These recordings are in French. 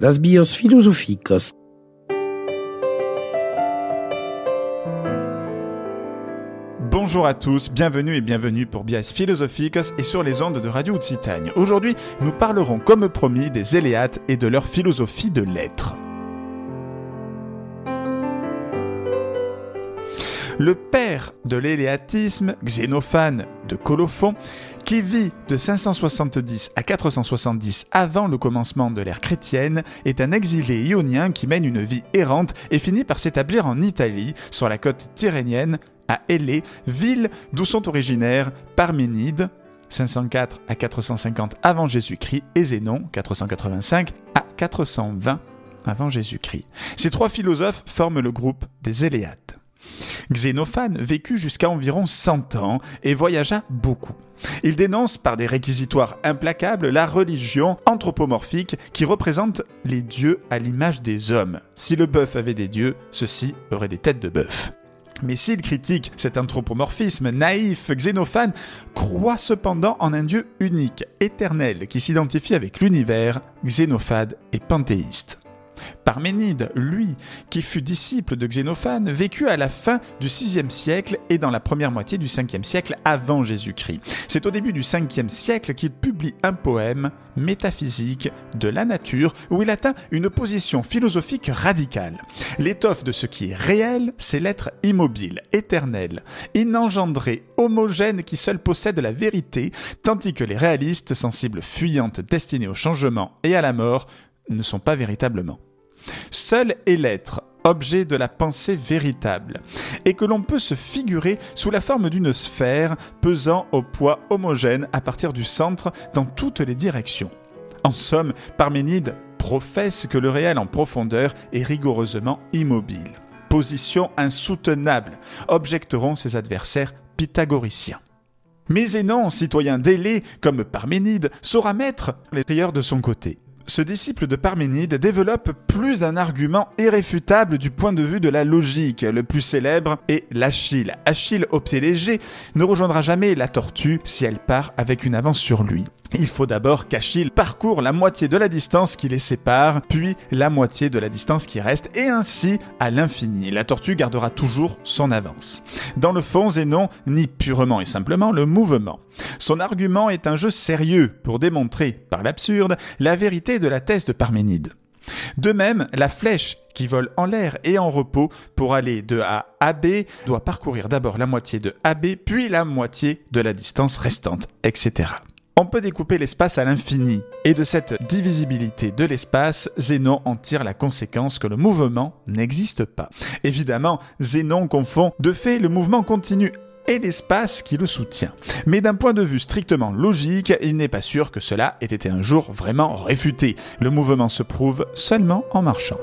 das Bios. Bonjour à tous, bienvenue et bienvenue pour Bias Philosophicus et sur les ondes de Radio Occitanie. Aujourd'hui, nous parlerons comme promis des Éléates et de leur philosophie de l'être. Le père de l'éléatisme, Xénophane de Colophon, qui vit de 570 à 470 avant le commencement de l'ère chrétienne, est un exilé ionien qui mène une vie errante et finit par s'établir en Italie, sur la côte tyrénienne, à Élée, ville d'où sont originaires Parménide, 504 à 450 avant Jésus-Christ, et Zénon, 485 à 420 avant Jésus-Christ. Ces trois philosophes forment le groupe des Éléates. Xénophane vécut jusqu'à environ 100 ans et voyagea beaucoup. Il dénonce par des réquisitoires implacables la religion anthropomorphique qui représente les dieux à l'image des hommes. Si le bœuf avait des dieux, ceux-ci auraient des têtes de bœuf. Mais s'il critique cet anthropomorphisme naïf, Xénophane croit cependant en un Dieu unique, éternel, qui s'identifie avec l'univers, Xénophade et panthéiste. Parménide, lui, qui fut disciple de Xénophane, vécut à la fin du VIe siècle et dans la première moitié du Ve siècle avant Jésus-Christ. C'est au début du Ve siècle qu'il publie un poème métaphysique de la nature où il atteint une position philosophique radicale. L'étoffe de ce qui est réel, c'est l'être immobile, éternel, inengendré, homogène qui seul possède la vérité, tandis que les réalistes, sensibles fuyantes destinés au changement et à la mort, ne sont pas véritablement. Seul est l'être, objet de la pensée véritable, et que l'on peut se figurer sous la forme d'une sphère pesant au poids homogène à partir du centre dans toutes les directions. En somme, Parménide professe que le réel en profondeur est rigoureusement immobile. Position insoutenable, objecteront ses adversaires pythagoriciens. Mais Zénon, citoyen délai comme Parménide, saura mettre les prières de son côté ce disciple de Parménide développe plus d'un argument irréfutable du point de vue de la logique. Le plus célèbre est l'Achille. Achille, au pied léger, ne rejoindra jamais la tortue si elle part avec une avance sur lui. Il faut d'abord qu'Achille parcourt la moitié de la distance qui les sépare, puis la moitié de la distance qui reste, et ainsi à l'infini. La tortue gardera toujours son avance. Dans le fond, Zénon nie purement et simplement le mouvement. Son argument est un jeu sérieux pour démontrer, par l'absurde, la vérité de la thèse de Parménide. De même, la flèche qui vole en l'air et en repos pour aller de A à B doit parcourir d'abord la moitié de AB, puis la moitié de la distance restante, etc. On peut découper l'espace à l'infini, et de cette divisibilité de l'espace, Zénon en tire la conséquence que le mouvement n'existe pas. Évidemment, Zénon confond de fait le mouvement continu et l'espace qui le soutient. Mais d'un point de vue strictement logique, il n'est pas sûr que cela ait été un jour vraiment réfuté. Le mouvement se prouve seulement en marchant.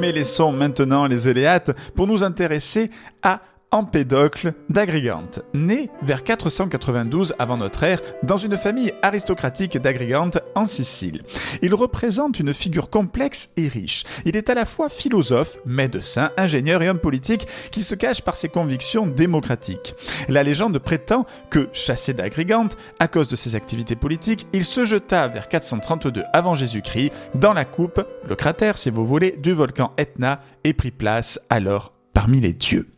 Mais laissons maintenant les Éléates pour nous intéresser à Empédocle d'Agrigante, né vers 492 avant notre ère dans une famille aristocratique d'Agrigante en Sicile. Il représente une figure complexe et riche. Il est à la fois philosophe, médecin, ingénieur et homme politique qui se cache par ses convictions démocratiques. La légende prétend que, chassé d'Agrigante, à cause de ses activités politiques, il se jeta vers 432 avant Jésus-Christ dans la coupe, le cratère si vous voulez, du volcan Etna et prit place alors parmi les dieux.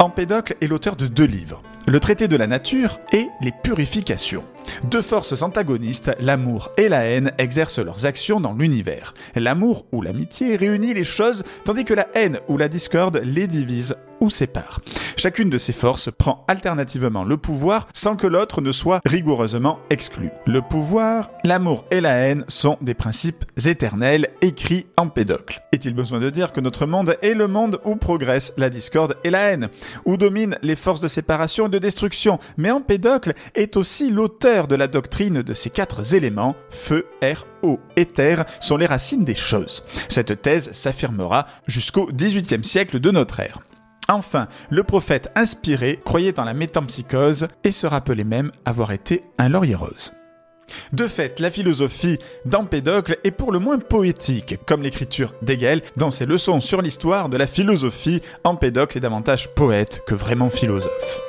Empédocle est l'auteur de deux livres, Le traité de la nature et Les purifications. Deux forces antagonistes, l'amour et la haine, exercent leurs actions dans l'univers. L'amour ou l'amitié réunit les choses, tandis que la haine ou la discorde les divise ou sépare. Chacune de ces forces prend alternativement le pouvoir sans que l'autre ne soit rigoureusement exclu. Le pouvoir, l'amour et la haine sont des principes éternels écrits en pédocle. Est-il besoin de dire que notre monde est le monde où progresse la discorde et la haine, où dominent les forces de séparation et de destruction, mais Empédocle est aussi l'auteur de la doctrine de ces quatre éléments, feu, air, eau et terre, sont les racines des choses. Cette thèse s'affirmera jusqu'au XVIIIe siècle de notre ère. Enfin, le prophète inspiré croyait en la métampsychose et se rappelait même avoir été un laurier rose. De fait, la philosophie d'Empédocle est pour le moins poétique, comme l'écriture d'Hegel dans ses leçons sur l'histoire de la philosophie. Empédocle est davantage poète que vraiment philosophe.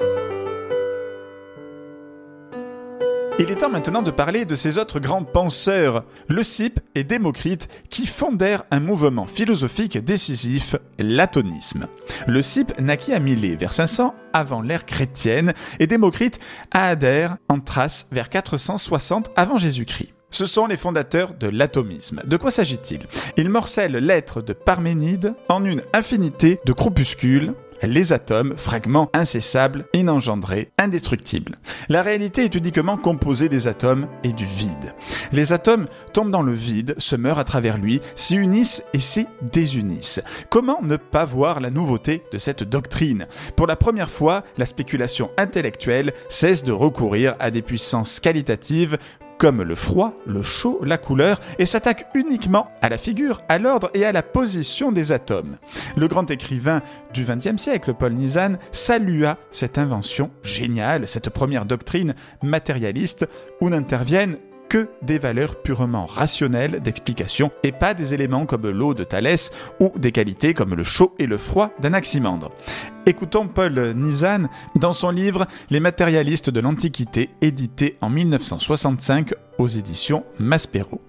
Il est temps maintenant de parler de ces autres grands penseurs, Leucippe et Démocrite, qui fondèrent un mouvement philosophique décisif, l'atonisme. Leucippe naquit à Milet vers 500 avant l'ère chrétienne et Démocrite à Adère en Thrace vers 460 avant Jésus-Christ. Ce sont les fondateurs de l'atomisme. De quoi s'agit-il? Ils morcellent l'être de Parménide en une infinité de groupuscules les atomes, fragments incessables, inengendrés, indestructibles. La réalité est uniquement composée des atomes et du vide. Les atomes tombent dans le vide, se meurent à travers lui, s'y unissent et s'y désunissent. Comment ne pas voir la nouveauté de cette doctrine? Pour la première fois, la spéculation intellectuelle cesse de recourir à des puissances qualitatives comme le froid, le chaud, la couleur, et s'attaque uniquement à la figure, à l'ordre et à la position des atomes. Le grand écrivain du XXe siècle, Paul Nizan, salua cette invention géniale, cette première doctrine matérialiste où n'interviennent que des valeurs purement rationnelles d'explication et pas des éléments comme l'eau de Thalès ou des qualités comme le chaud et le froid d'Anaximandre. Écoutons Paul Nizan dans son livre Les matérialistes de l'Antiquité, édité en 1965 aux éditions Maspero.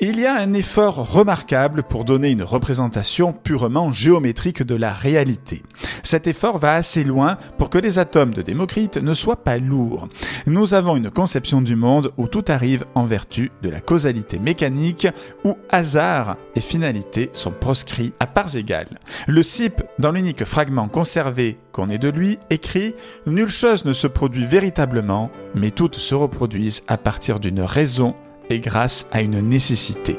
Il y a un effort remarquable pour donner une représentation purement géométrique de la réalité. Cet effort va assez loin pour que les atomes de Démocrite ne soient pas lourds. Nous avons une conception du monde où tout arrive en vertu de la causalité mécanique, où hasard et finalité sont proscrits à parts égales. Le CIP, dans l'unique fragment conservé qu'on ait de lui, écrit Nulle chose ne se produit véritablement, mais toutes se reproduisent à partir d'une raison et grâce à une nécessité.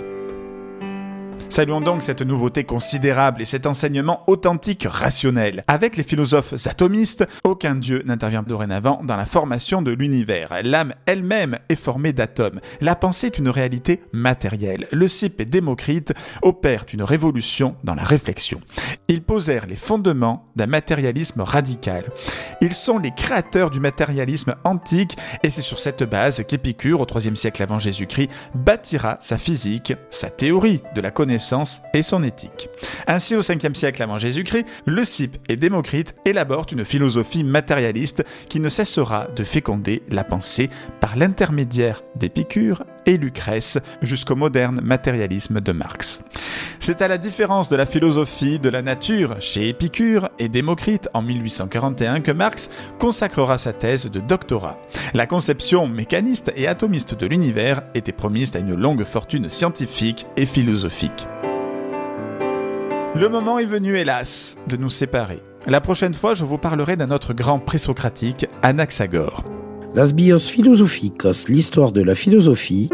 Saluons donc cette nouveauté considérable et cet enseignement authentique rationnel. Avec les philosophes atomistes, aucun dieu n'intervient dorénavant dans la formation de l'univers. L'âme elle-même est formée d'atomes. La pensée est une réalité matérielle. Le Cyp et Démocrite opèrent une révolution dans la réflexion. Ils posèrent les fondements d'un matérialisme radical. Ils sont les créateurs du matérialisme antique et c'est sur cette base qu'Épicure, au IIIe siècle avant Jésus-Christ, bâtira sa physique, sa théorie de la connaissance et son éthique. Ainsi, au 5e siècle avant Jésus-Christ, Leucippe et Démocrite élaborent une philosophie matérialiste qui ne cessera de féconder la pensée par l'intermédiaire d'Épicure et Lucrèce jusqu'au moderne matérialisme de Marx. C'est à la différence de la philosophie de la nature chez Épicure et Démocrite en 1841 que Marx consacrera sa thèse de doctorat. La conception mécaniste et atomiste de l'univers était promise à une longue fortune scientifique et philosophique. Le moment est venu, hélas, de nous séparer. La prochaine fois, je vous parlerai d'un autre grand présocratique, Anaxagore. Las bios philosophicos, l'histoire de la philosophie.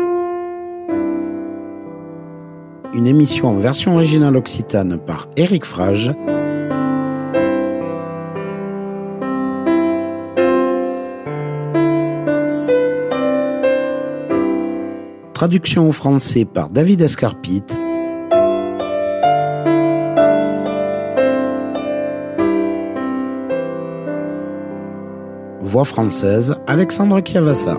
Une émission en version originale occitane par Eric Frage. Traduction au français par David Escarpite. Voix française, Alexandre Chiavassa.